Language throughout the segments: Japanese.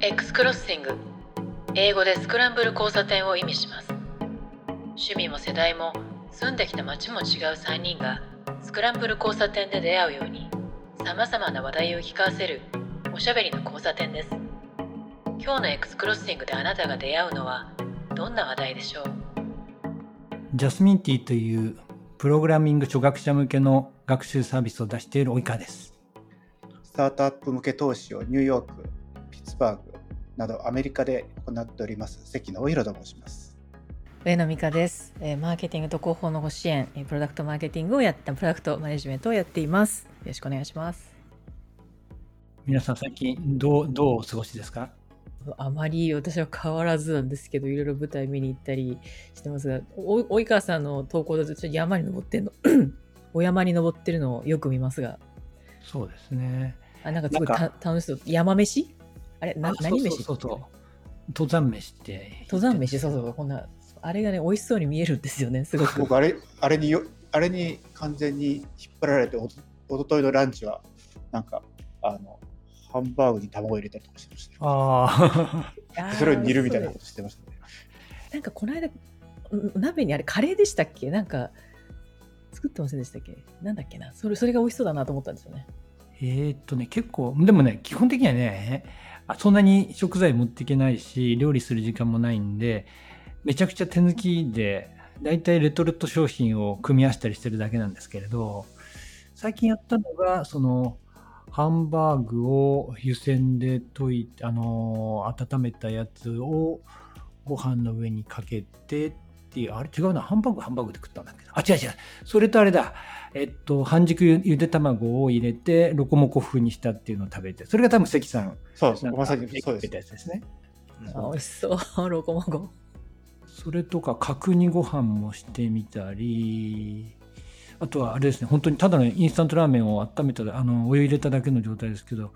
X クロッシング。英語でスクランブル交差点を意味します。趣味も世代も住んできた街も違う3人がスクランブル交差点で出会うようにさまざまな話題を聞かせるおしゃべりの交差点です。今日の X クロッシングであなたが出会うのはどんな話題でしょう？ジャスミンティというプログラミング初学者向けの学習サービスを出している及川です。スタートアップ向け投資をニューヨーク、ピッツバーグなどアメリカで行っております関野大弘と申します。上野美香です、えーマーケティングと広報のご支援、えープロダクトマーケティングをやったプロダクトマネジメントをやっています。よろしくお願いします。皆さん最近どうどうお過ごしですか？あまり私は変わらずなんですけど、いろいろ舞台見に行ったりしてますが、お及川さんの投稿だとちょっと山に登ってんの、お山に登ってるのをよく見ますが、そうですね。あなんかすごい楽しそう。山飯？あれなあ何飯そうそう登山飯って。登山飯そうそう、こんな、あれがね、美味しそうに見えるんですよね、すごく。僕あれあれによあれに完全に引っ張られておとおとといのランチはなんかあのハンバーグに卵入れたりとかしてましたよ。あ あ。それを煮るみたいなことしてましたね。なんかこの間、ん鍋にあれカレーでしたっけ？なんか、作ってませんでしたっけ？なんだっけな？それそれが美味しそうだなと思ったんですよね。えーっとね、結構、でもね、基本的にはね、あそんなに食材持っていけないし、料理する時間もないんで、めちゃくちゃ手抜きで、だいたいレトルト商品を組み合わせたりしてるだけなんですけれど、最近やったのが、その、ハンバーグを湯煎で溶いて、あの温めたやつをご飯の上にかけてっていう、あれ違うな、ハンバーグハンバーグで食ったんだっけど、あ、違う違う、それとあれだ、えっと、半熟ゆゆで卵を入れて、ロコモコ風にしたっていうのを食べて、それが多分関さん、そうですまさにそう食べです。たやつですね。あ美味しそう、ロコモコ。それとか角煮ご飯もしてみたりあとはあれですね本当にただのインスタントラーメンを温めたあのお湯入れただけの状態ですけど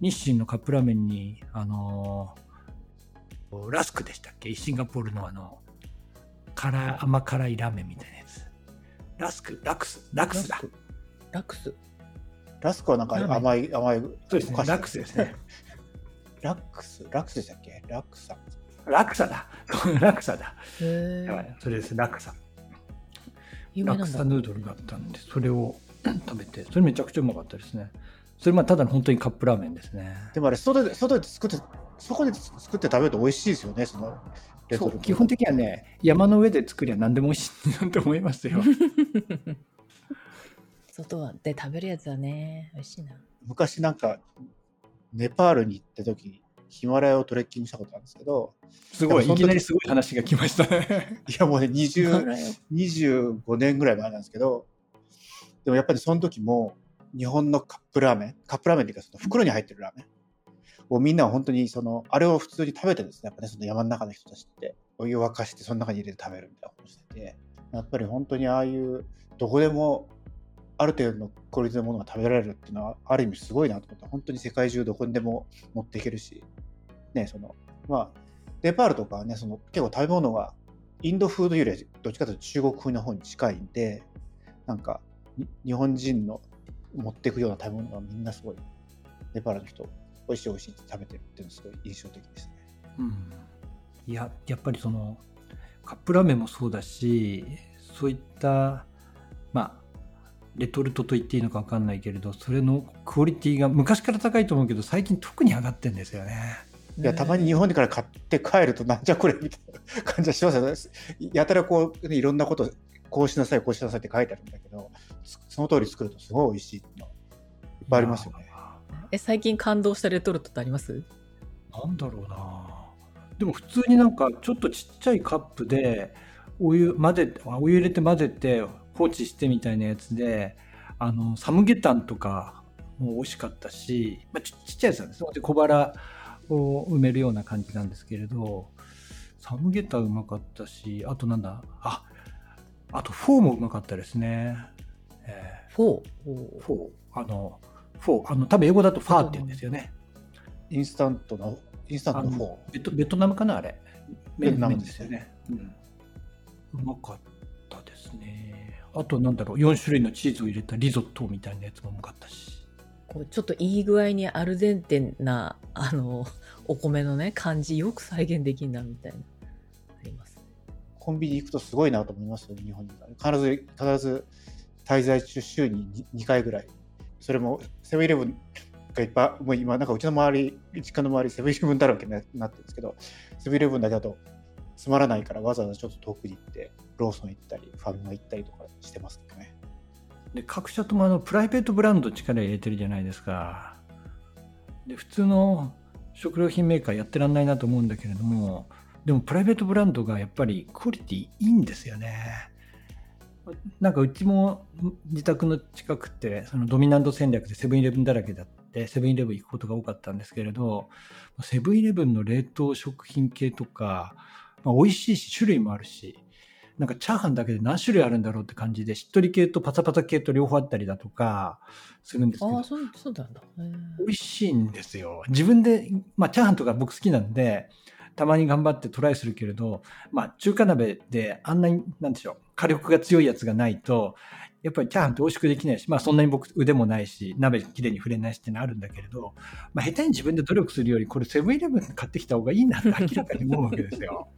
日清のカップラーメンにあのラスクでしたっけ？シンガポールのあの辛甘辛いラーメンみたいなやつ。ラスクラクスラクスだ。ラク。ス。ラスクはなんか甘い甘いそうですね。ラクスですね。ラックスラックスでしたっけ？ラックサ。ラクサだ。ラクサだ。へやばいそれです。ラクサ。ラクサ。ヌードルがあったんで、それを 食べて、それめちゃくちゃうまかったですね。それまあただの本当にカップラーメンですね。でもあれ外で外で作ってそこで作って食べると美味しいですよね。そのそう基本的にはね、山の上で作りゃ何でも美味しい なと思いますよ。外で食べるやつはね、美味しいな。昔なんかネパールに行った時ヒマラヤをトレッキングしたことあるんですけどすごい、いきなりすごい話が来ましたね。いやもうね20 25年ぐらい前なんですけどでもやっぱりその時も日本のカップラーメンカップラーメンっていうかその袋に入ってるラーメンをみんなは本当にそのあれを普通に食べてるんですね。やっぱねその山の中の人たちって。お湯を沸かしてその中に入れて食べるみたいなことしてて。やっぱり本当にああいうどこでもある程度のクオリティのものが食べられるっていうのはある意味すごいなと思って本当に世界中どこにでも持っていけるし。ねそのまあネパールとかはねその結構食べ物がインド風よりはどっちかというと中国風の方に近いんでなんか日本人の持っていくような食べ物がみんなすごい。ネパールの人。美味しい美味しいって食べてるっていうのがすごい印象的ですね。うん、いや、やっぱりその、カップラーメンもそうだし、そういった、まあ、レトルトと言っていいのか分かんないけれど、それのクオリティが昔から高いと思うけど、最近特に上がってんですよね。いやたまに日本から買って帰るとなんじゃこれみたいな感じはしますよね。やたらこう、ね、いろんなことこうしなさいこうしなさいって書いてあるんだけどつその通り作るとすごい美味しいっていうのはいっぱいありますよね。え、最近感動したレトルトってあります？なんだろうな。でも普通になんかちょっとちっちゃいカップでお湯混ぜてお湯入れて混ぜて放置してみたいなやつであのサムゲタンとかも美味しかったし、まあ、ちちっちゃいやつなんですよ。で小腹を埋めるような感じなんですけれどサムゲタンうまかったしあとなんだ？ああとフォーもうまかったですね、えフォー？フォー。あのフォーあの多分英語だとファーって言うんですよねインスタントのインスタントのフォー。ベトベトナムかなあれ。ベトナム麺ですよね。うん。うまかったですね。あとなんだろう、4種類のチーズを入れたリゾットみたいなやつもうまかったし。こうちょっといい具合にアルデンテなあのお米のね感じよく再現できるなみたいなありますコンビニ行くとすごいなと思いますよ日本に必ず必ず滞在中週に 2, 2回ぐらいそれもセブンイレブンがいっぱいもう今なんかうちの周り実家の周りセブンイレブンだらけになってるんですけどセブンイレブンだけだとつまらないからわざわざちょっと遠くに行ってローソン行ったりファミマ行ったりとかしてますけどね。で各社ともあのプライベートブランド力入れてるじゃないですか。で普通の食料品メーカーやってらんないなと思うんだけれどもでもプライベートブランドがやっぱりクオリティいいんですよね。なんかうちも自宅の近くってそのドミナント戦略でセブンイレブンだらけだってセブンイレブン行くことが多かったんですけれどセブンイレブンの冷凍食品系とか、まあ、美味しいし種類もあるしなんかチャーハンだけで何種類あるんだろうって感じでしっとり系とパサパサ系と両方あったりだとかするんですけどああそうそうだ。美味しいんですよ。自分でまあチャーハンとか僕好きなんでたまに頑張ってトライするけれど、まあ、中華鍋であんなに、なんでしょう、火力が強いやつがないと、やっぱりチャーハンって美味しくできないし、まあそんなに僕腕もないし、鍋きれいに触れないしってのあるんだけれど、まあ下手に自分で努力するより、これセブンイレブン買ってきた方がいいなって明らかに思うわけですよ。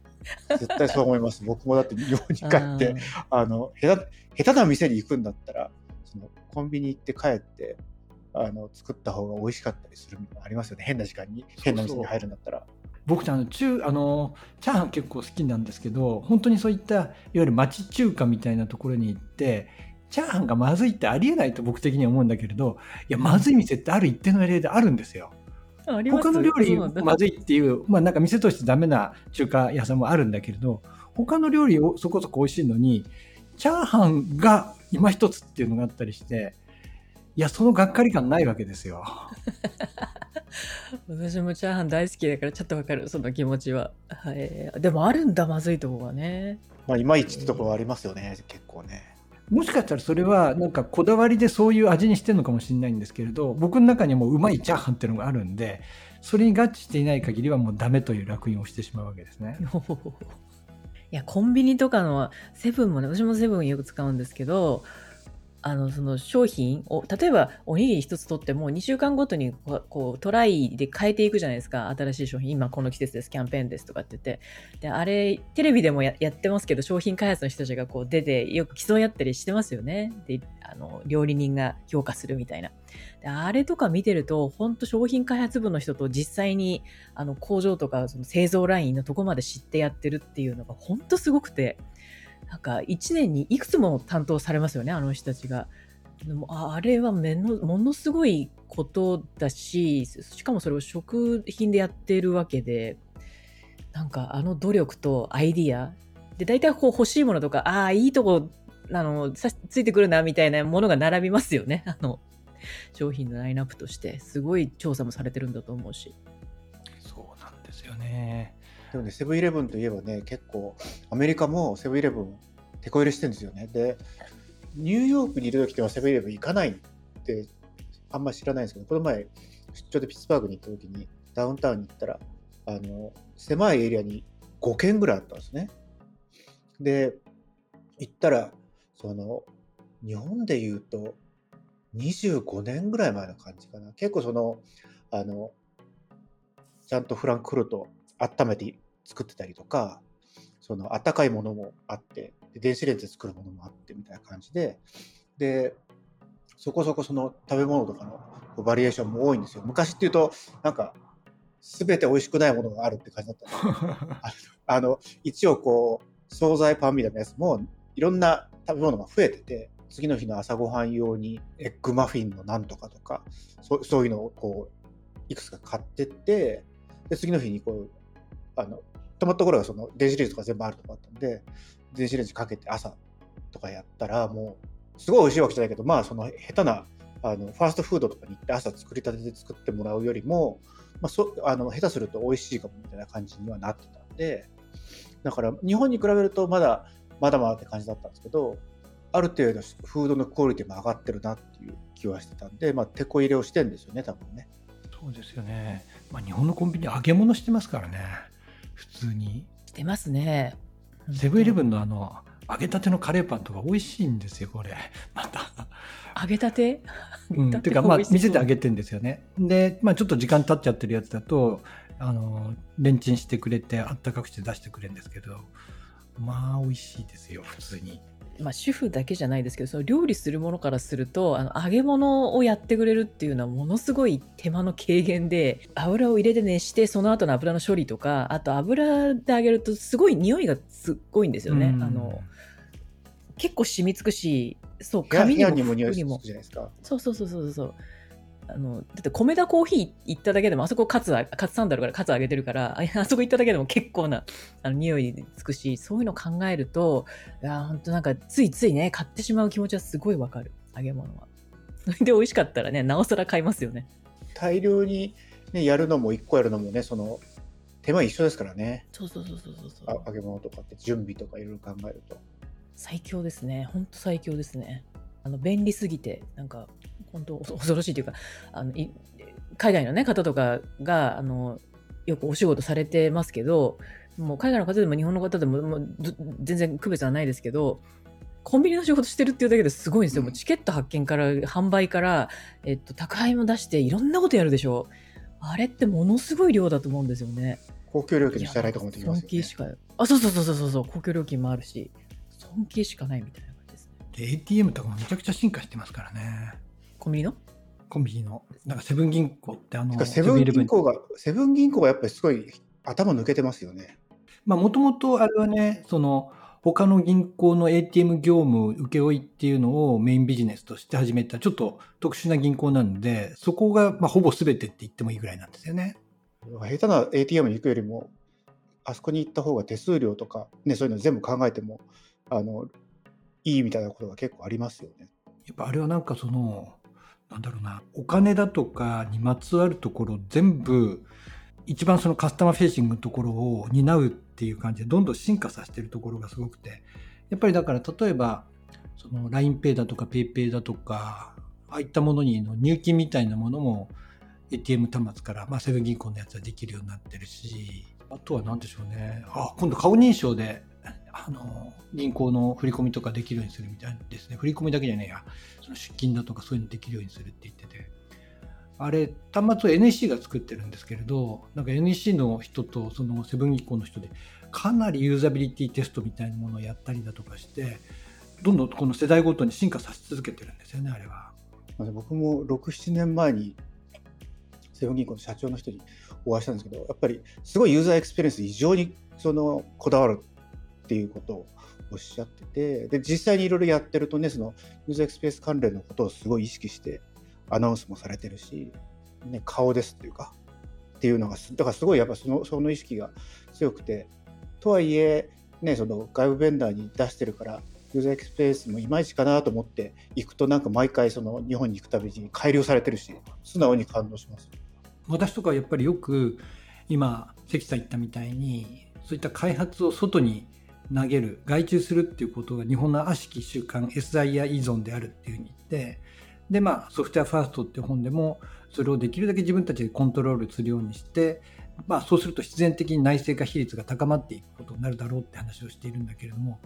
絶対そう思います。僕もだって日本に帰って、あの下手、下手な店に行くんだったら、そのコンビニ行って帰って、あの作った方が美味しかったりするのありますよね。変な時間に、変な店に入るんだったら。僕あの中あのチャーハン結構好きなんですけど本当にそういったいわゆる町中華みたいなところに行ってチャーハンがまずいってありえないと僕的には思うんだけれどいやまずい店ってある一定の例であるんですよ。他の料理まずいっていう、まあ、なんか店としてダメな中華屋さんもあるんだけれど他の料理をそこそこ美味しいのにチャーハンが今一つっていうのがあったりしていやそのがっかり感ないわけですよ。私もチャーハン大好きだからちょっとわかるその気持ちは、はい、でもあるんだまずいとこがねまあいまいちってところありますよね結構ねもしかしたらそれはなんかこだわりでそういう味にしてるのかもしれないんですけれど僕の中にはもううまいチャーハンっていうのがあるんでそれに合致していない限りはもうダメという烙印をしてしまうわけですね。いやコンビニとかのセブンもね私もセブンよく使うんですけどあのその商品を例えばおにぎり一つ取っても2週間ごとにこうトライで変えていくじゃないですか。新しい商品。今この季節です。キャンペーンですとかって言って。であれテレビでもやってますけど商品開発の人たちがこう出てよく競い合ったりしてますよね。であの料理人が評価するみたいな。であれとか見てると本当商品開発部の人と実際にあの工場とかその製造ラインのとこまで知ってやってるっていうのが本当すごくて。なんか1年にいくつも担当されますよね、あの人たちが。でもあれはめのものすごいことだし、しかもそれを食品でやってるわけで、なんかあの努力とアイディア、で、大体こう欲しいものとか、ああ、いいとこ、あの、ついてくるな、みたいなものが並びますよね。あの、商品のラインナップとして。すごい調査もされてるんだと思うし。そうなんですよね。でもね、セブンイレブンといえばね、結構、アメリカもセブンイレブン、手こ入れしてるんですよね。で、ニューヨークにいる時ではセブンイレブン行かないって、あんま知らないんですけど、この前、出張でピッツバーグに行った時に、ダウンタウンに行ったら、あの、狭いエリアに5軒ぐらいあったんですね。で、行ったら、その、日本で言うと、25年ぐらい前の感じかな。結構その、あの、ちゃんとフランクフルト温めて作ってたりとか、その温かいものもあって、で電子レンジで作るものもあってみたいな感じで、で、そこそこその食べ物とかのバリエーションも多いんですよ。昔っていうと、なんか、すべて美味しくないものがあるって感じだったんですよあの、一応こう、惣菜パンみたいなやつも、いろんな食べ物が増えてて、次の日の朝ごはん用にエッグマフィンのなんとかとか、そそういうのをこう、いくつか買ってって、で、次の日にこう、あの、泊まったところがその電子レンジとか全部あるとこだったんで、電子レンジかけて朝とかやったら、もう、すごい美味しいわけじゃないけど、まあ、その下手な、あの、ファーストフードとかに行って朝作りたてで作ってもらうよりも、まあ、そあの下手すると美味しいかもみたいな感じにはなってたんで、だから日本に比べるとまだまだまだって感じだったんですけど、ある程度フードのクオリティも上がってるなっていう気はしてたんで、まあ、手こ入れをしてんですよね、多分ね。そうですよね。まあ、日本のコンビニ揚げ物してますからね。普通に？してますね。セブンイレブンのあの、揚げたてのカレーパンとか美味しいんですよ、これ。また。揚げたて？うん、ていうか、まあ、見せてあげてんですよね。で、まあ、ちょっと時間経っちゃってるやつだと、あの、レンチンしてくれて、あったかくして出してくれるんですけど、まあ、美味しいですよ、普通に。まあ、主婦だけじゃないですけどその料理するものからするとあの揚げ物をやってくれるっていうのはものすごい手間の軽減で油を入れて熱してその後の油の処理とかあと油で揚げるとすごい匂いがすっごいんですよね。うんあの結構染みつくしそう髪にも服にもするじゃないですか。そうそうそうそうそうあのだって米田コーヒー行っただけでもあそこカツあカツサンダルからカツ揚げてるからあ あそこ行っただけでも結構なあの匂いつくしそういうの考えるといや本当なんかついついね買ってしまう気持ちはすごいわかる揚げ物は。そ れで美味しかったらねなおさら買いますよね。大量に、ね、やるのも1個やるのもね、その手間一緒ですからね。そうそうそうそうそうそうあ揚げ物とかって準備とかいろいろ考えると。最強ですね本当最強ですね。あの便利すぎてなんか本当恐恐ろしいというかあのい海外の、ね、方とかがあのよくお仕事されてますけどもう海外の方でも日本の方でももうず全然区別はないですけどコンビニの仕事してるっていうだけですごいんですよ、もうチケット発見から販売から、えっと、宅配も出していろんなことやるでしょあれってものすごい量だと思うんですよね。公共料金の支払いとかもできますよね尊敬し。かあそうそうそうそうそうそう公共料金もあるし尊敬しかないみたいな感じですね。で ATM とかもめちゃくちゃ進化してますからね。コンビニの？コンビニの。なんかセブン銀行ってあの、セブン銀行が、セブン銀行がやっぱりすごい頭抜けてますよね。まあ、もともとあれはね、その、他の銀行の ATM 業務請負っていうのをメインビジネスとして始めた、ちょっと特殊な銀行なんで、そこが、まあ、ほぼ全てって言ってもいいぐらいなんですよね。下手な ATM に行くよりも、あそこに行った方が手数料とか、ね、そういうの全部考えても、あの、いいみたいなことが結構ありますよね。やっぱあれはなんかその、なんだろうな、お金だとかにまつわるところ全部、一番そのカスタマーフェーシングのところを担うっていう感じでどんどん進化させてるところがすごくて、やっぱりだから例えば、その LINEPay だとか PayPay だとか、ああいったものにの入金みたいなものも ATM 端末から、まあセブン銀行のやつはできるようになってるし、あとは何でしょうね。あ、今度顔認証で、あの、銀行の振り込みとかできるようにするみたいですね。振り込みだけじゃねえや。その出金だとかそういうのできるようにするって言ってて。あれ、端末を NEC が作ってるんですけれど、なんか NEC の人とそのセブン銀行の人で、かなりユーザビリティテストみたいなものをやったりだとかして、どんどんこの世代ごとに進化させ続けてるんですよね、あれは。僕も6、7年前にセブン銀行の社長の人にお会いしたんですけど、やっぱりすごいユーザーエクスペリエンス異常にそのこだわるっていうことをおっしゃってて、で実際にいろいろやってるとね、そのユーザーエクスペリエンス関連のことをすごい意識してアナウンスもされてるし、ね、顔ですっていうか、っていうのが、だからすごいやっぱそのその意識が強くて、とはいえ、ね、その外部ベンダーに出してるから、ユーザーエクスペリエンスもいまいちかなと思って行くと、なんか毎回その日本に行くたびに改良されてるし、素直に感動します。私とかやっぱりよく今関さん言ったみたいにそういった開発を外に投げる外注するっていうことが日本の悪しき習慣 SIR 依存であるっていうふうに言ってでまあソフトウェアファーストって本でもそれをできるだけ自分たちでコントロールするようにしてまあそうすると必然的に内製化比率が高まっていくことになるだろうって話をしているんだけれども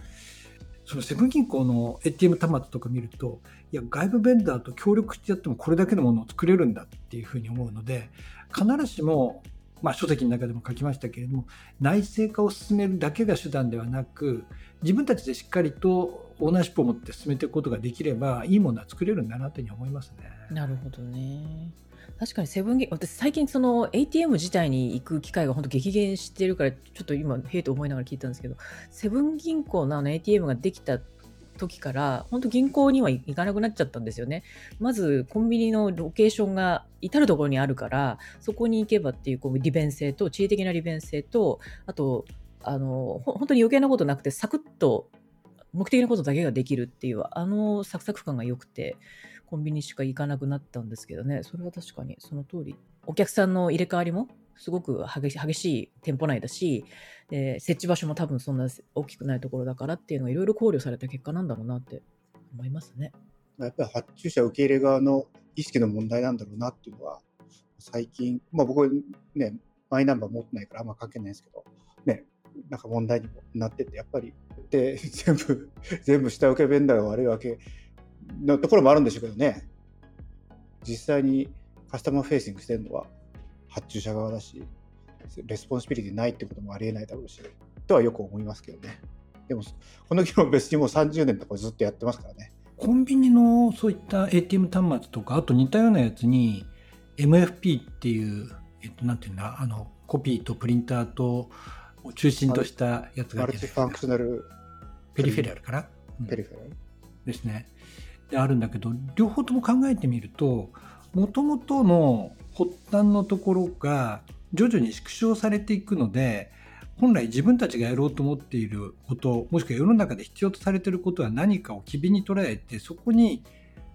そのセブン銀行の ATM 端末とか見るといや外部ベンダーと協力してやってもこれだけのものを作れるんだっていうふうに思うので必ずしも、まあ、書籍の中でも書きましたけれども内製化を進めるだけが手段ではなく自分たちでしっかりとオーナーシップを持って進めていくことができればいいものは作れるんだなというふうに思いますね。なるほどね。確かにセブン銀私最近その ATM 自体に行く機会が本当激減してるからちょっと今へえと思いながら聞いたんですけどセブン銀行のあの ATM ができた時から本当銀行には行かなくなっちゃったんですよね。まずコンビニのロケーションが至る所にあるからそこに行けばっていうこう利便性と地理的な利便性とあとあの本当に余計なことなくてサクッと目的なことだけができるっていうあのサクサク感が良くてコンビニしか行かなくなったんですけどねそれは確かにその通りお客さんの入れ替わりもすごく激し激しい店舗内だしで設置場所も多分そんな大きくないところだからっていうのがいろいろ考慮された結果なんだろうなって思いますね。やっぱり発注者受け入れ側の意識の問題なんだろうなっていうのは、最近、まあ僕ね、マイナンバー持ってないからあんま関係ないですけど、ね、なんか問題にもなってて、やっぱり、で、全部、全部下請けベンダーが悪いわけのところもあるんでしょうけどね、実際に customer facing してるのは発注者側だし、 responsibility ないってこともありえないだろうし、とはよく思いますけどね。でも、この議論別にもう30年とかずっとやってますからね。コンビニのそういった ATM 端末とか、あと似たようなやつに MFP っていう、えっと、なんていうんだ、あの、コピーとプリンターとを中心としたやつがマルチファンクショナルペリフェラルかな、ペリフェラル、ですね。であるんだけど、両方とも考えてみると、もともとの発端のところが徐々に縮小されていくので、本来自分たちがやろうと思っていること、もしくは世の中で必要とされていることは何かを機微に捉えて、そこに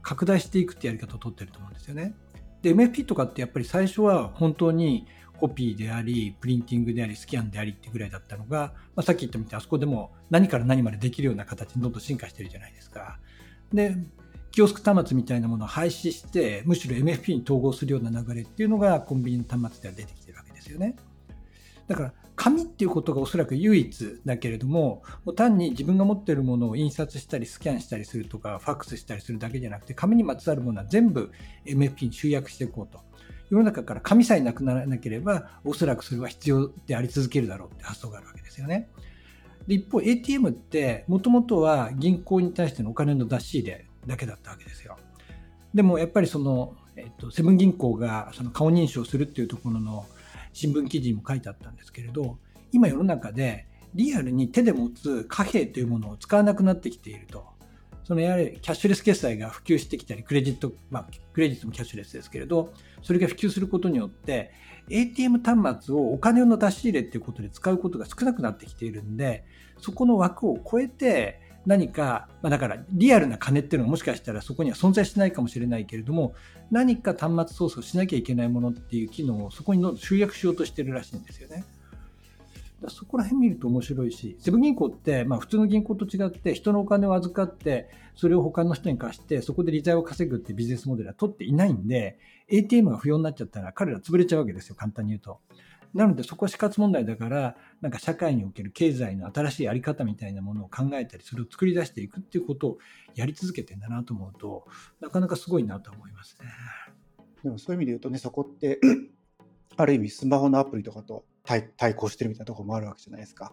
拡大していくってやり方をとってると思うんですよね。で、MFP とかってやっぱり最初は本当にコピーであり、プリンティングであり、スキャンでありってぐらいだったのが、まあ、さっき言ったみたいにあそこでも何から何までできるような形にどんどん進化してるじゃないですか。で、キオスク端末みたいなものを廃止して、むしろ MFP に統合するような流れっていうのがコンビニの端末では出てきてるわけですよね。だから、紙っていうことがおそらく唯一だけれども、もう単に自分が持っているものを印刷したりスキャンしたりするとか、ファックスしたりするだけじゃなくて、紙にまつわるものは全部 MFP に集約していこうと。世の中から紙さえなくならなければ、おそらくそれは必要であり続けるだろうって発想があるわけですよね。で一方、ATM って、もともとは銀行に対してのお金の出し入れだけだったわけですよ。でもやっぱりその、えっと、セブン銀行がその顔認証するっていうところの新聞記事にも書いてあったんですけれど、今世の中でリアルに手で持つ貨幣というものを使わなくなってきていると。そのやはりキャッシュレス決済が普及してきたり、クレジット、まあ、クレジットもキャッシュレスですけれど、それが普及することによって、ATM 端末をお金の出し入れっていうことで使うことが少なくなってきているんで、そこの枠を超えて、何か、まあ、だからリアルな金っていうのはもしかしたらそこには存在してないかもしれないけれども、何か端末操作をしなきゃいけないものっていう機能をそこに集約しようとしてるらしいんですよね。だそこら辺見ると面白いし、セブン銀行って、まあ普通の銀行と違って人のお金を預かって、それを他の人に貸して、そこで利材を稼ぐってビジネスモデルは取っていないんで、ATM が不要になっちゃったら彼ら潰れちゃうわけですよ、簡単に言うと。なのでそこは死活問題だから、なんか社会における経済の新しいあり方みたいなものを考えたり、それを作り出していくっていうことをやり続けてんだなと思うと、なかなかすごいなと思いますね。でもそういう意味で言うとね、そこって ある意味スマホのアプリとかと対抗してるみたいなところもあるわけじゃないですか。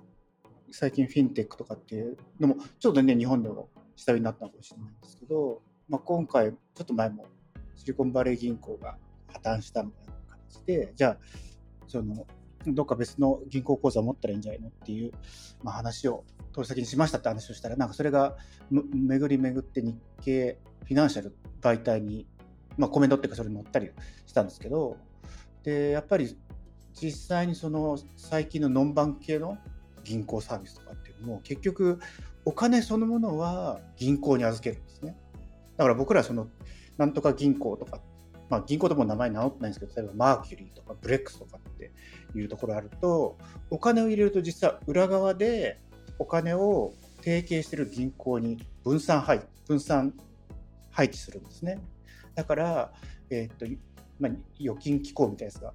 最近フィンテックとかっていうのもちょっとね日本でも下火になったのかもしれないんですけど、まあ、今回ちょっと前もシリコンバレー銀行が破綻したみたいな形でじゃあそのどっか別の銀行口座を持ったらいいんじゃないのっていう、まあ、話を取り先にしましたって話をしたらなんかそれが巡り巡って日経フィナンシャル媒体に、まあ、コメントっていうかそれに載ったりしたんですけどでやっぱり実際にその最近のノンバン系の銀行サービスとかっていうのも結局お金そのものは銀行に預けるんですね。だから僕らそのなんとか銀行とか、まあ、銀行とも名前直ってないんですけど例えばマーキュリーとかブレックスとかっていうところあるとお金を入れると実は裏側でお金を提携している銀行に分散配分散配置するんですね。だから、えー、っとまあ、預金機構みたいなやつが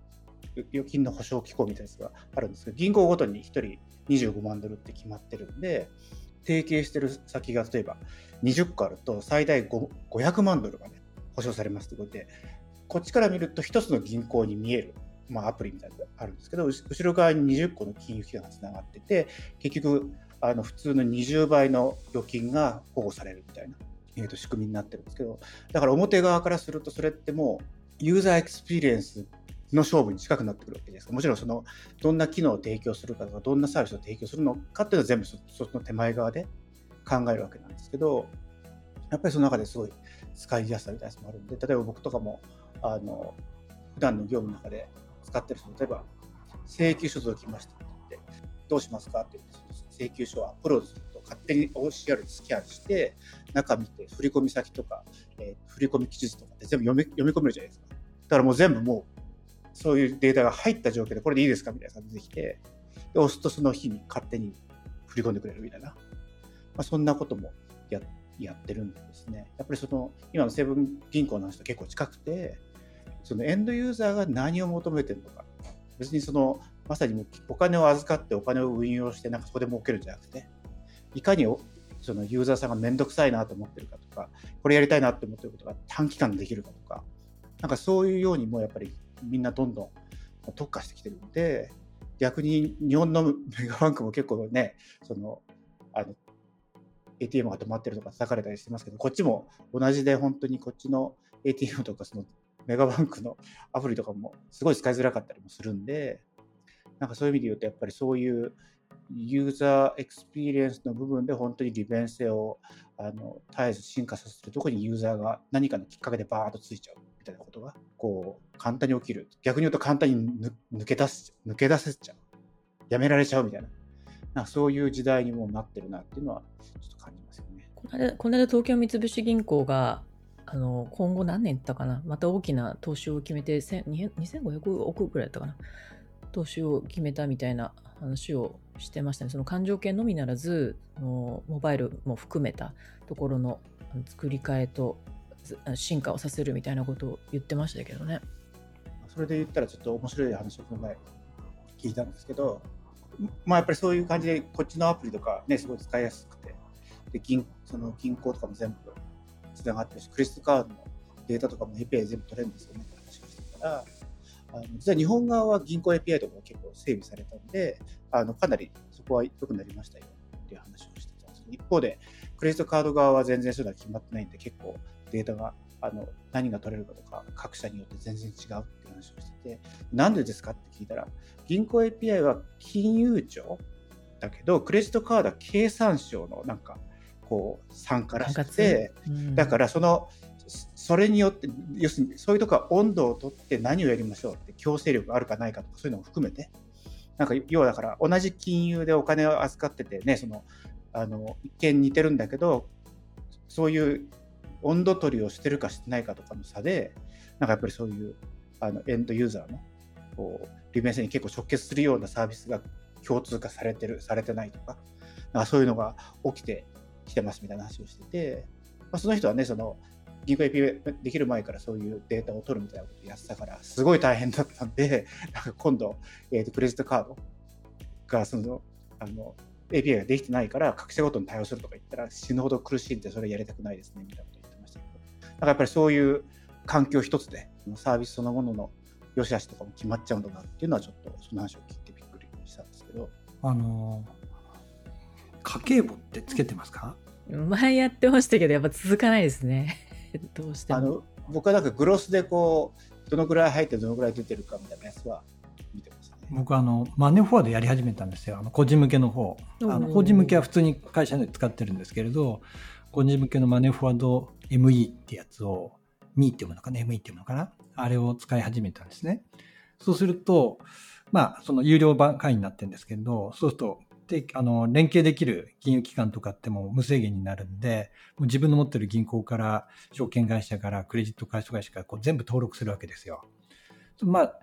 預金の保証機構みたいなやつがあるんですけど、銀行ごとに1人25万ドルって決まってるんで、提携してる先が例えば20個あると最大500万ドルがね、保証されますということで、こっちから見ると1つの銀行に見える、まあ、アプリみたいなのがあるんですけど、後ろ側に20個の金融機関がつながってて、結局、あの普通の20倍の預金が保護されるみたいな、えー、と仕組みになってるんですけど、だから表側からすると、それってもうユーザーエクスペリエンスの勝負に近くなってくるわけですもちろんそのどんな機能を提供するかとかどんなサービスを提供するのかっていうのは全部そその手前側で考えるわけなんですけどやっぱりその中ですごい使いやすさみたいなのもあるんで例えば僕とかもあの普段の業務の中で使ってる人例えば請求書届きましたって言ってどうしますかって言って請求書をアプロードすると勝手に OCR スキャンして中見て振込先とか、えー、振込記述とかって全部読み読み込めるじゃないですかだからもう全部もうそういうデータが入った状況でこれでいいですかみたいな感じできて、で押すとその日に勝手に振り込んでくれるみたいな、まあ、そんなこともややってるんですね。やっぱりその今のセブン銀行の話と結構近くて、そのエンドユーザーが何を求めてるのか、別にそのまさにお金を預かってお金を運用してなんかそこで儲けるんじゃなくて、いかにそのユーザーさんが面倒くさいなと思ってるかとか、これやりたいなって思ってることが短期間できるかとか、なんかそういうようにもやっぱりみんなどんどん特化してきてるんで、逆に日本のメガバンクも結構ね、その、あの、ATM が止まってるとか叩かれたりしてますけど、こっちも同じで本当にこっちの ATM とかそのメガバンクの アプリとかもすごい使いづらかったりもするんで、なんかそういう意味で言うと、やっぱりそういうユーザーエクスペリエンスの部分で本当に利便性をあの絶えず進化させるとこにユーザーが何かのきっかけでバーッとついちゃうみたいなことがこう簡単に起きる。逆に言うと簡単に抜け出す抜け出せちゃう。やめられちゃうみたいな。なそういう時代にもなってるなっていうのはちょっと感じますよね。この間この間東京三菱銀行があの今後何年ったかな？また大きな投資を決めて2500億ぐらいだったかな？投資を決めたみたいな話をしてましたね。その環状系のみならず、モバイルも含めたところの作り替えと進化をさせるみたいなことを言ってましたけどね。それで言ったらちょっと面白い話をこの前聞いたんですけど、まあやっぱりそういう感じでこっちのアプリとかね、すごい使いやすくて、で銀その銀行とかも全部つながってるし、クレジットカードのデータとかも API 全部取れるんですよね。って話をしてたら、あの実は日本側は銀行 API とか結構整備されたんで、あのかなりそこは良くなりましたよっていう話をしてたんです一方で、クレジットカード側は全然そういうのは決まってないんで、結構データがあの何が取れるかとか、各社によって全然違うっていう話をしてて、なんでですかって聞いたら、銀行 API は金融庁だけど、クレジットカードは経産省のなんか、こう参加らしくて、だからそのそれによって、要するにそういうとこは温度をとって何をやりましょうって強制力があるかないかとかそういうのも含めて、なんか要はだから同じ金融でお金を預かっててね、そのあの一見似てるんだけど、そういう温度取りをしてるかしてないかとかの差で、なんかやっぱりそういうあのエンドユーザーのこう利便性に結構直結するようなサービスが共通化されてる、されてないとか、かそういうのが起きてきてますみたいな話をしてて、まあ、その人はね、その銀行 API できる前からそういうデータを取るみたいなことをやってたから、すごい大変だったんで、なんか今度、えーと、クレジットカードがそのあの API ができてないから、各社ごとに対応するとか言ったら、死ぬほど苦しいんで、それやりたくないですねみたいなこと言ってましたけど、だからやっぱりそういう環境一つで、サービスそのものの良し悪しとかも決まっちゃうんだなっていうのは、ちょっとその話を聞いてびっくりしたんですけど。あの家計簿ってつけてますか？前やってましたけど、やっぱ続かないですね。どうしてあの僕はなんかグロスでこうどのぐらい入ってどのぐらい出てるかみたいなやつは見てますね。僕あのマネーフォワードやり始めたんですよ。あの個人向けの方。あの個人向けは普通に会社で使ってるんですけれど個人向けのマネーフォワード ME ってやつを ME っていうのかな？ME っていうのかな？あれを使い始めたんですね。そうするとまあその有料版会員になってるんですけどそうするとで、あの、連携できる金融機関とかっても無制限になるんで、もう自分の持ってる銀行から、証券会社から、クレジット会社会社からこう全部登録するわけですよ。まあ、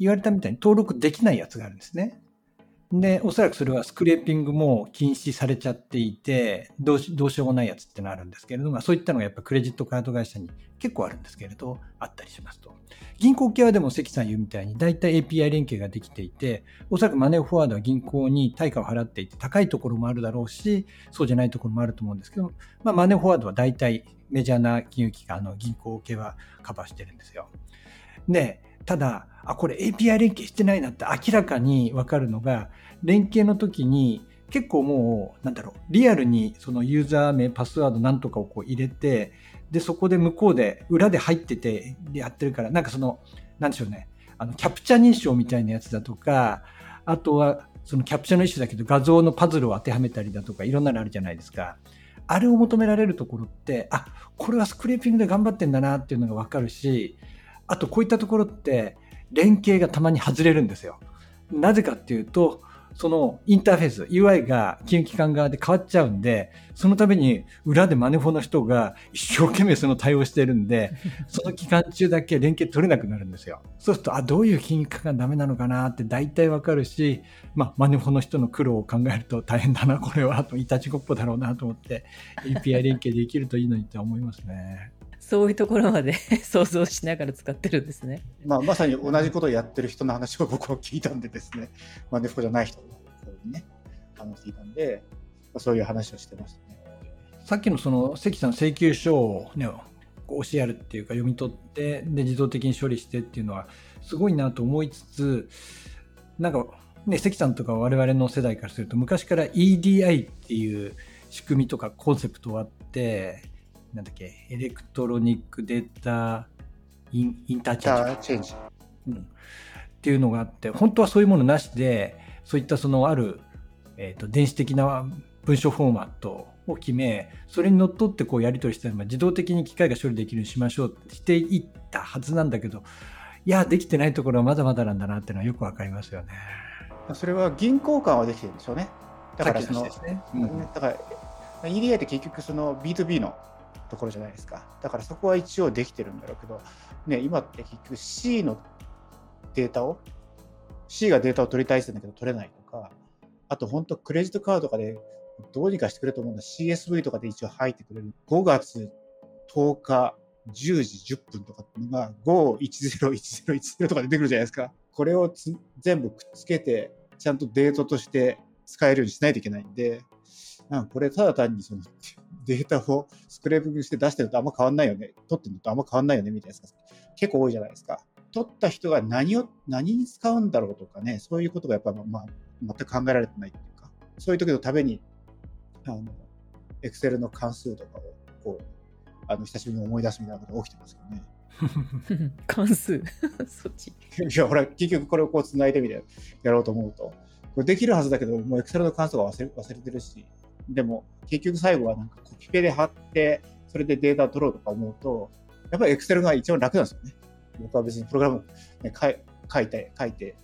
言われたみたいに登録できないやつがあるんですね。で、おそらくそれはスクレーピングも禁止されちゃっていて、どうしどうしようもないやつってのあるんですけれども、そういったのがやっぱクレジットカード会社に結構あるんですけれど、あったりしますと。銀行系はでも関さん言うみたいに、大体 API 連携ができていて、おそらくマネーフォワードは銀行に対価を払っていて、高いところもあるだろうし、そうじゃないところもあると思うんですけど、まあ、マネーフォワードは大体メジャーな金融機関の銀行系はカバーしてるんですよ。で、ただ、あ、これ API 連携してないなって明らかにわかるのが、連携の時に結構もう、なんだろう、リアルにそのユーザー名、パスワードなんとかをこう入れて、で、そこで向こうで裏で入っててやってるから、なんかその、なんでしょうね、あの、キャプチャ認証みたいなやつだとか、あとは、そのキャプチャの一種だけど画像のパズルを当てはめたりだとか、いろんなのあるじゃないですか。あれを求められるところって、あ、これはスクレーピングで頑張ってんだなっていうのがわかるし、あとこういったところって連携がたまに外れるんですよ。なぜかっていうと、そのインターフェース、UI が金融機関側で変わっちゃうんで、そのために裏でマネフォの人が一生懸命その対応してるんで、その期間中だけ連携取れなくなるんですよ。そうすると、あ、どういう金融機関がダメなのかなって大体わかるし、まあ、マネフォの人の苦労を考えると大変だな、これは、といたちごっこだろうなと思って、API 連携できるといいのにって思いますね。そういうところまで 想像しながら使ってるんですね。まあ、まさに同じことをやってる人の話を僕は聞いたんでですね、まあ、ネフコじゃない人にね、あの聞いたんで、まあ、そういう話をしてましたね。さっきのその関さん請求書をね、教えるっていうか読み取ってで自動的に処理してっていうのはすごいなと思いつつなんかね関さんとか我々の世代からすると昔から EDI っていう仕組みとかコンセプトがあってなんだっけ electronic data in interchange。うん、っていうのがあって本当はそういうものなしでそういったそのある、えー、と電子的な文書フォーマットを決めそれにのっとってこうやり取りしたら自動的に機械が処理できるようにしましょうってしていったはずなんだけどいやできてないところはまだまだなんだなっていうのはよくわかりますよね。それは銀行間はできてるんでしょうね。だからその、ですね。うんだから EDI って結局その B2B のところじゃないですか。だからそこは一応できてるんだろうけど、ね、今って結局 C のデータを、C がデータを取りたいってんだけど取れないとか、あと本当クレジットカードとかでどうにかしてくれると思うんだ。CSV とかで一応入ってくれる。5月10日10時10分とかっていうのが5101010とか出てくるじゃないですか。これを全部くっつけて、ちゃんとデータとして使えるようにしないといけないんで、なんかこれただ単にそのデータをスクレーピングして出してるとあんま変わんないよね。取ってるのとあんま変わんないよねみたいなやつが結構多いじゃないですか。取った人が何を、何に使うんだろうとかね、そういうことがやっぱ、まあ、全く考えられてないっていうか、そういう時のために、あの、エクセルの関数とかを、こう、あの、久しぶりに思い出すみたいなことが起きてますけどね。関数 そっちいや、ほら、結局これをこう繋いでみてやろうと思うと、これできるはずだけど、もうエクセルの関数が忘れ忘れてるし、でも結局最後はなんかコピペで貼って、それでデータ取ろうとか思うと、やっぱりエクセルが一番楽なんですよね。僕は別にプログラム、ね、書い書いて、書いて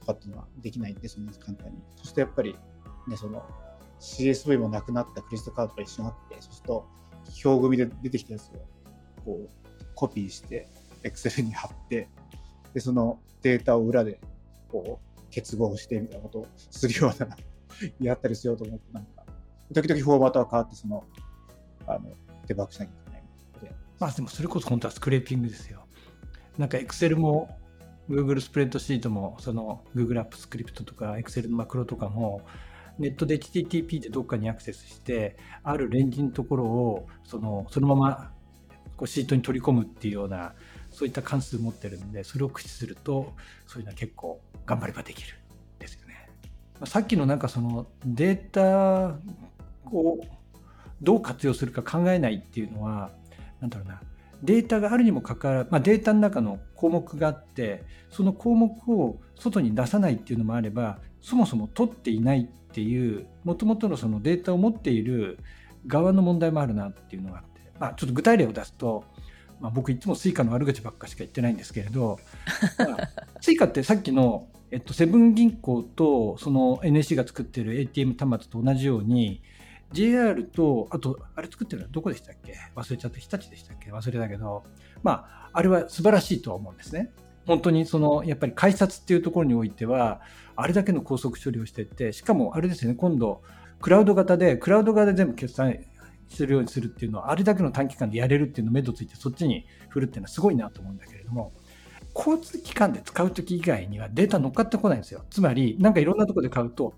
とかっていうのはできないんで、そんな簡単に。そしてやっぱり、ね、その CSV もなくなったクレジットカードが一緒にあって、そうすると、表組で出てきたやつをこうコピーして、Excel に貼って、で、そのデータを裏でこう結合してみたいなことをするような、やったりしようと思って、なんか、時々フォーマットが変わって、その、あの、デバッグしなきゃいけないので、まあでもそれこそ本当はスクレーピングですよ。なんか Excel も Google スプレッドシートもその Google アップスクリプトとか Excel のマクロとかもネットで HTTP でどっかにアクセスしてあるレンジのところをそのそのままこうシートに取り込むっていうようなそういった関数持ってるんでそれを駆使するとそういうのは結構頑張ればできるですよね。さっきのなんかそのデータをどう活用するか考えないっていうのはなんだろうな。データがあるにもかかわらず、まあ、データの中の項目があってその項目を外に出さないっていうのもあればそもそも取っていないっていうもともとのそのデータを持っている側の問題もあるなっていうのがあって、まあ、ちょっと具体例を出すと、まあ、僕いつも Suica の悪口ばっかしか言ってないんですけれど、まあ、Suica ってさっきの、えっと、セブン銀行とその NEC が作っている ATM 端末と同じように JR と、あと、あれ作ってるのはどこでしたっけ？忘れちゃった。日立でしたっけ？忘れたけど、まあ、あれは素晴らしいとは思うんですね。本当にその、やっぱり改札っていうところにおいては、あれだけの高速処理をしてって、しかもあれですよね、今度、クラウド型で、クラウド型で全部決済するようにするっていうのは、あれだけの短期間でやれるっていうのを目処ついて、そっちに振るっていうのはすごいなと思うんだけれども、交通機関で使うとき以外にはデータ乗っかってこないんですよ。つまり、なんかいろんなところで買うと、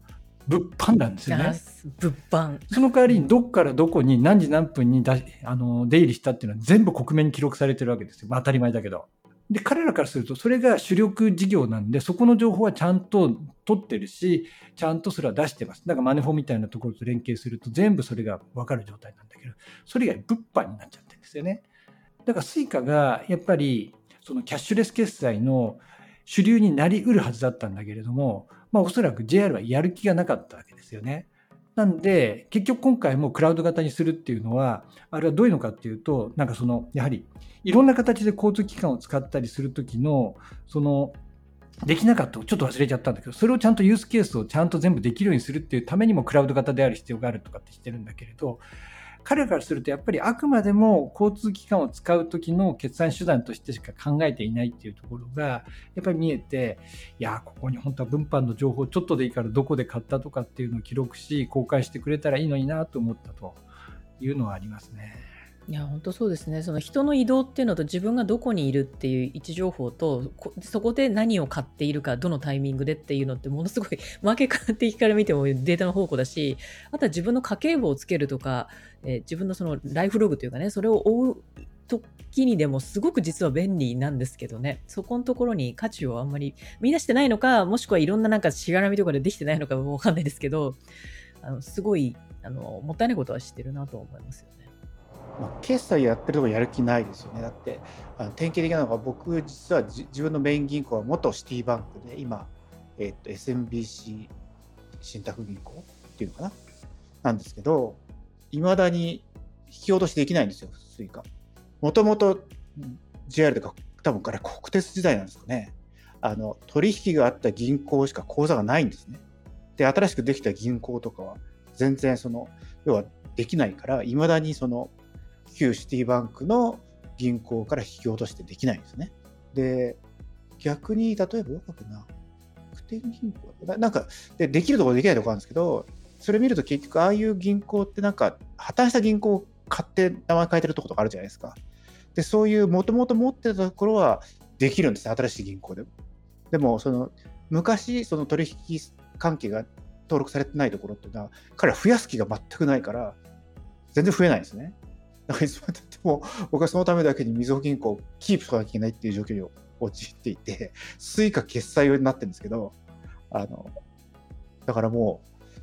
物販なんですよね。物販。その代わりにどっからどこに何時何分にだあの出入りしたっていうのは全部克明に記録されてるわけですよ。まあ、当たり前だけど。で、彼らからするとそれが主力事業なんで、そこの情報はちゃんと取ってるし、ちゃんとそれは出してます。だからマネフォみたいなところと連携すると全部それが分かる状態なんだけど、それ以外物販になっちゃってるんですよね。だから Suica がやっぱりそのキャッシュレス決済の主流になりうるはずだったんだけれども、まあ、おそらく JR はやる気がなかったわけですよね。なんで、結局今回もクラウド型にするっていうのは、あれはどういうのかっていうと、なんかその、やはり、いろんな形で交通機関を使ったりするときの、その、できなかったちょっと忘れちゃったんだけど、それをちゃんとユースケースをちゃんと全部できるようにするっていうためにもクラウド型である必要があるとかってしてるんだけれど、彼からするとやっぱりあくまでも交通機関を使う時の決算手段としてしか考えていないっていうところがやっぱり見えていやここに本当は分販の情報ちょっとでいいからどこで買ったとかっていうのを記録し公開してくれたらいいのになと思ったというのはありますね。いや本当そうですねその人の移動っていうのと自分がどこにいるっていう位置情報とそこで何を買っているかどのタイミングでっていうのってものすごいマーケット的から見てもデータの宝庫だしあとは自分の家計簿をつけるとか、えー、自分のそのライフログというかねそれを追う時にでもすごく実は便利なんですけどねそこのところに価値をあんまり見出してないのかもしくはいろんななんかしがらみとかでできてないのかもわかんないですけどあのすごいあのもったいないことは知ってるなと思いますよね。まあ、決済やってるとこやる気ないですよね。だって、あの典型的なのが、僕、実は自分のメイン銀行は元シティバンクで、今、えっと、SMBC 信託銀行っていうのかな？なんですけど、いまだに引き落としできないんですよ、 Suica。もともと JR とか、多分から国鉄時代なんですかね。あの、取引があった銀行しか口座がないんですね。で、新しくできた銀行とかは、全然その、要はできないから、いまだにその、旧シティバンクの銀行から引き落としてできないんですね。で、逆に、例えばよくな、楽天銀行な？んかで、できるところできないところあるんですけど、それ見ると結局、ああいう銀行ってなんか、破綻した銀行を買って名前変えてるところとかあるじゃないですか。で、そういうもともと持ってたところはできるんですね、新しい銀行でも。でも、その、昔、その取引関係が登録されてないところっていうのは、彼は増やす気が全くないから、全然増えないんですね。だかいつまでたっても僕はそのためだけにみずほ銀行をキープしなきゃいけないっていう状況に陥っていて、 Suica 決済用になってるんですけど、あの、だからも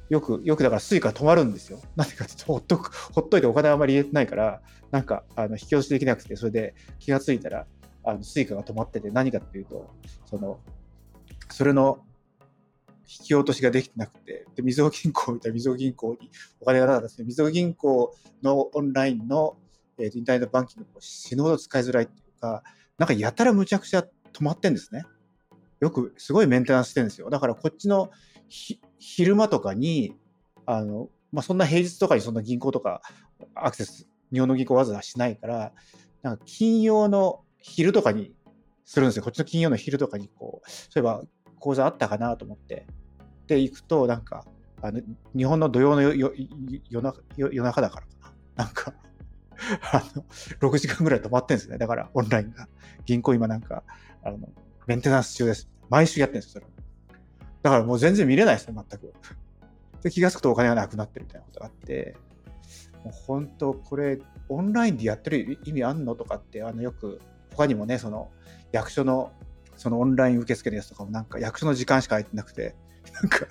う、よく、よくだから Suica 止まるんですよ。なんでかってほっとく、ほっといてお金あんまり入れてないから、なんか、あの、引き落としできなくて、それで気がついたら、あの、 Suica が止まってて、何かっていうと、その、それの引き落としができてなくて、で、みずほ銀行みたいなみずほ銀行にお金がなかったですね。みずほ銀行のオンラインの、えー、インターネットバンキングが死ぬほど使いづらいっていうか、なんかやたらむちゃくちゃ止まってんですね。よく、すごいメンテナンスしてるんですよ。だからこっちの昼間とかに、あの、まあ、そんな平日とかにそんな銀行とかアクセス、日本の銀行わざわざしないから、なんか金曜の昼とかにするんですよ。こっちの金曜の昼とかにこう、そういえば講座あったかなと思って、で行くと、なんか、あの日本の土曜の夜中夜中だからかな。なんか あの、6時間ぐらい止まってんですね。だから、オンラインが。銀行今なんか、あの、メンテナンス中です。毎週やってるんです、それ。だからもう全然見れないですね、全く。で、気がつくとお金がなくなってるみたいなことがあって、もう本当、これ、オンラインでやってる意味あんのとかって、あの、よく、他にもね、その、役所の、そのオンライン受付のやつとかもなんか役所の時間しか空いてなくて、なんか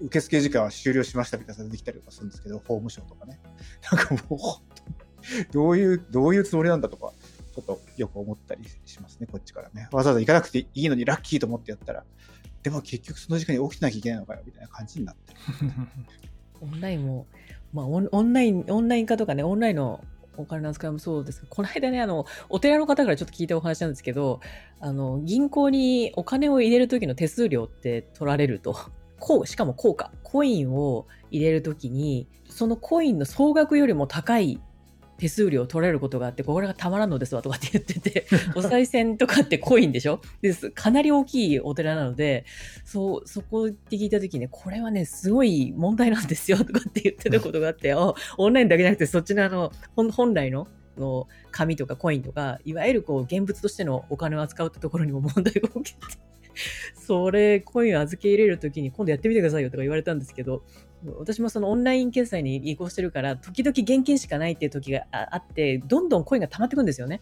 受付時間は終了しましたみたいなのができたりとかするんですけど、法務省とかね。なんかもう、どういう、どういうつもりなんだとか、ちょっとよく思ったりしますね、こっちからね。わざわざ行かなくていいのにラッキーと思ってやったら、でも結局その時間に起きてなきゃいけないのかよ、みたいな感じになってる。オンラインも、まあオン、オンライン、オンライン化とかね、オンラインのお金の扱いもそうですけど、この間ね、あの、お寺の方からちょっと聞いたお話なんですけど、あの、銀行にお金を入れる時の手数料って取られると。こう、しかも効果。コインを入れる時に、そのコインの総額よりも高い手数料を取られることがあって、これがたまらんのですわとかって言ってて、お賽銭とかってコインでしょ？です。かなり大きいお寺なので、そう、そこって聞いたときね、これはね、すごい問題なんですよとかって言ってたことがあって、オンラインだけじゃなくて、そっちのあの、本来のの紙とかコインとか、いわゆるこう現物としてのお金を扱うってところにも問題が起きて、それ、コイン預け入れるときに今度やってみてくださいよとか言われたんですけど、私もそのオンライン決済に移行してるから、時々現金しかないっていう時があって、どんどんコインが溜まってくんですよね。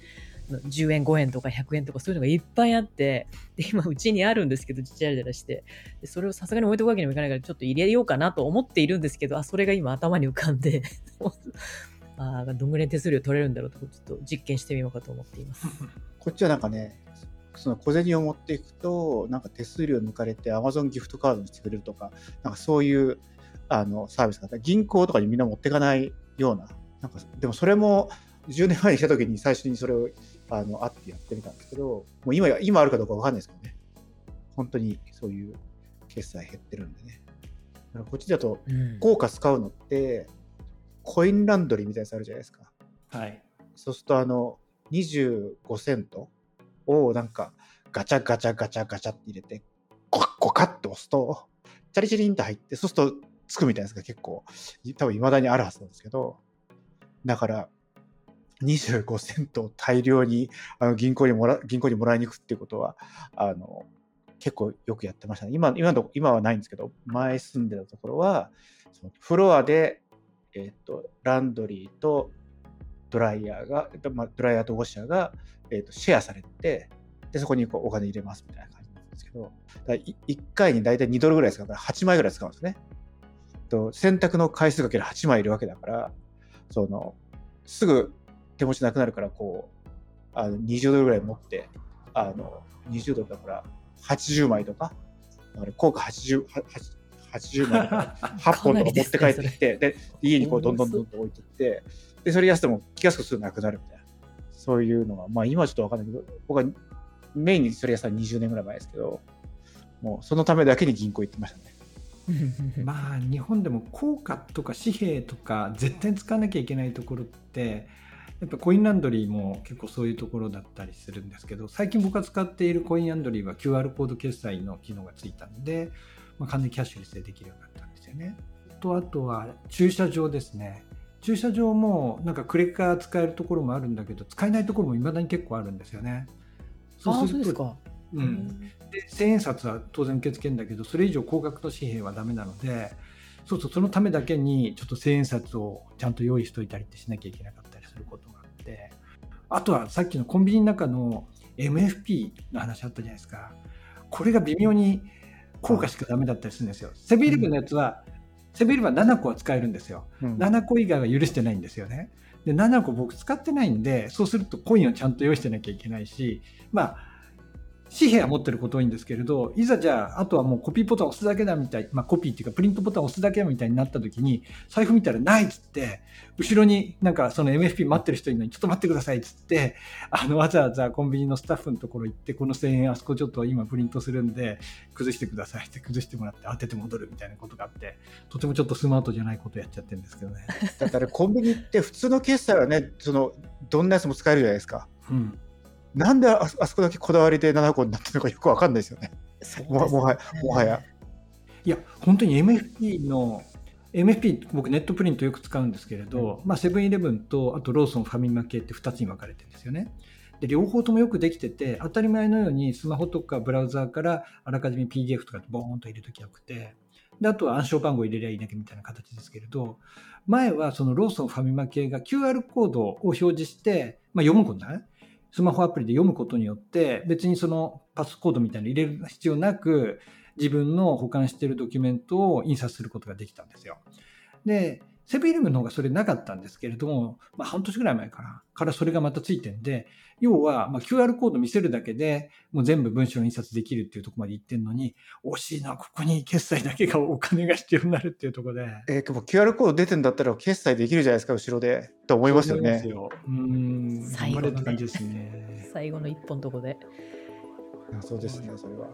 10円、5円とか100円とかそういうのがいっぱいあって、で、今うちにあるんですけど、ちっちゃいらしてで、それをさすがに置いとくわけにもいかないから、ちょっと入れようかなと思っているんですけど、あ、それが今頭に浮かんで あどんぐらい手数料取れるんだろうと、ちょっと実験してみようかと思っています。こっちはなんかね、その小銭を持っていくと、なんか手数料抜かれて Amazon ギフトカードにしてくれるとか、なんかそういうあのサービスがあった銀行とかにみんな持っていかないような、なんかでもそれも10年前に来た時に最初にそれをあのあってやってみたんですけど、もう今今あるかどうかわかんないですけどね、本当にそういう決済減ってるんでね。だからこっちだと、効果使うのって、コインランドリーみたいなやつあるじゃないですか。はい。そうすると、あの、25セントをなんかガチャガチャガチャガチャって入れて、ゴカゴカって押すと、チャリチャリンって入って、そうするとつくみたいなやつが結構、多分未だにあるはずなんですけど、だから、25セントを大量にあの銀行にもら銀行にもらいに行くっていうことはあの結構よくやってましたね。今今の今はないんですけど前住んでたところはそのフロアで、えーと、ランドリーとドライヤーが、まあ、ドライヤーとウォッシャーが、えーと、シェアされてでそこにこうお金入れますみたいな感じなんですけどだ1回に大体2ドルぐらい使うから8枚ぐらい使うんですね。と洗濯の回数かける8枚いるわけだからそのすぐ手持ちなくなるからこうあの20ドルぐらい持ってあの20ドルだから80枚とかだから効果 80, 80枚とか 8本とか持って帰ってきてで家にこうどんどんどんどん置いていってでそれやっても気が付くとすぐなくなるみたいなそういうのがまあ今はちょっと分かんないけど僕はメインにそれやったの20年ぐらい前ですけどもうそのためだけに銀行行ってましたね。まあ日本でも硬貨とか紙幣とか絶対使わなきゃいけないところってやっぱコインランドリーも結構そういうところだったりするんですけど最近僕が使っているコインランドリーは QR コード決済の機能がついたので、まあ、完全にキャッシュレスでできるようになったんですよね。とあとは駐車場ですね。駐車場もなんかクレカ使えるところもあるんだけど使えないところも未だに結構あるんですよね。そうするとうん、で千円札は当然受け付けるんだけどそれ以上高額の紙幣はダメなのでそうそうそのためだけにちょっと千円札をちゃんと用意しといたりってしなきゃいけなかったりすることがあって。あとはさっきのコンビニの中の MFP の話あったじゃないですか。これが微妙に効果しかダメだったりするんですよ。セブンイレブンのやつは、セブンイレブンは7個は使えるんですよ、うん、7個以外は許してないんですよね。で7個僕使ってないんでそうするとコインをちゃんと用意してなきゃいけないしまあ紙幣は持ってること多いんですけれど、いざじゃあ、あとはもうコピーボタン押すだけだみたい、まあコピーっていうかプリントボタン押すだけだみたいになった時に、財布見たらないっつって、後ろになんかその MFP 待ってる人いるのに、ちょっと待ってくださいっつって、あの、わざわざコンビニのスタッフのところ行って、この1000円あそこちょっと今プリントするんで、崩してくださいって崩してもらって当てて戻るみたいなことがあって、とてもちょっとスマートじゃないことやっちゃってるんですけどね。だからコンビニって普通の決済はね、その、どんなやつも使えるじゃないですか。うん。なんであそこだけこだわりで7個になってるのかよくわかんないですよね。ももはもはや。いや、本当に MFP の、MFP、僕ネットプリントよく使うんですけれど、うん、まあセブンイレブンとあとローソンファミマ系って2つに分かれてるんですよね。で両方ともよくできてて、当たり前のようにスマホとかブラウザーからあらかじめ PDF とかボーンと入れときゃよくて、であとは暗証番号入れりゃいいだけみたいな形ですけれど、前はそのローソンファミマ系が QR コードを表示して、まあ、読むことだね。スマホアプリで読むことによって、別にそのパスコードみたいなの入れる必要なく、自分の保管しているドキュメントを印刷することができたんですよ。で、セブンイレブンの方がそれなかったんですけれども、まあ、半年ぐらい前から、からそれがまたついてんで、要は、まあ、QR コード見せるだけで、もう全部文章印刷できるっていうところまで行ってんのに、惜しいな、ここに決済だけがお金が必要になるっていうところで。えー、でも QR コード出てんだったら決済できるじゃないですか、後ろで。と思いますよね。ようん、最後の、ね、感じですね。最後の一本とこで。そうですね、それは。